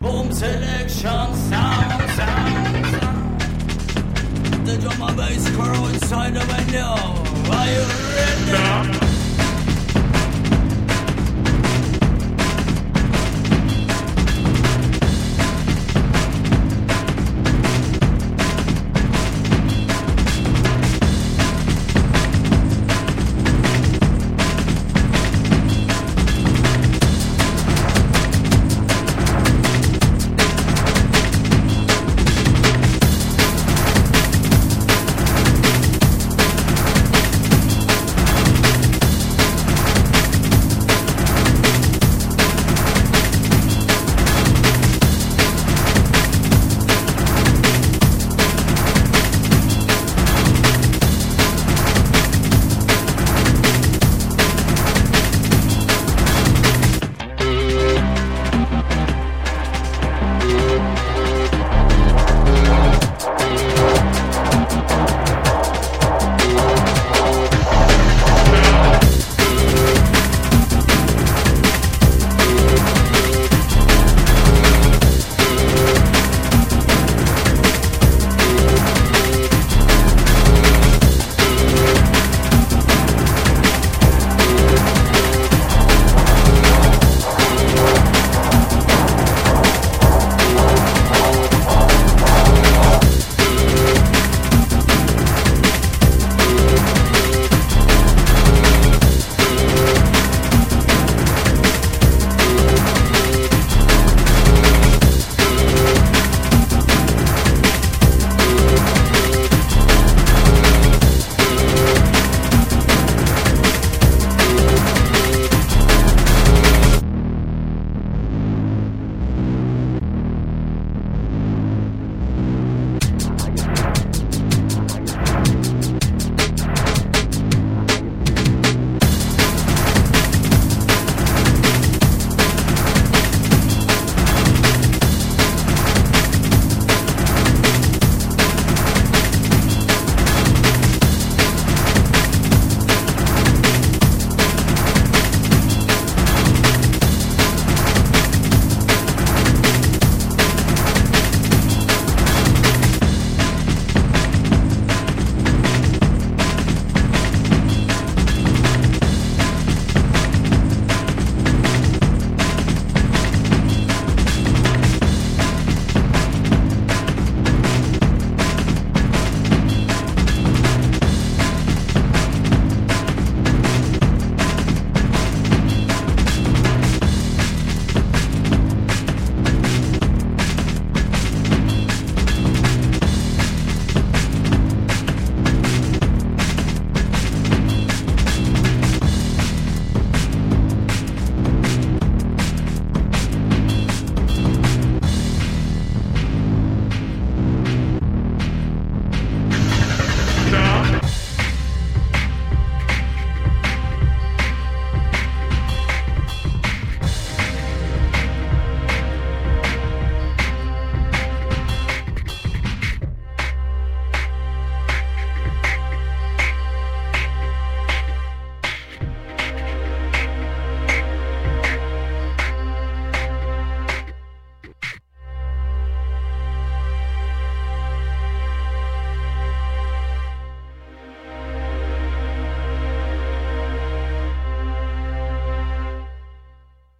Boom selection sound, sound, sound. The drum and bass crew inside the window. Are you ready?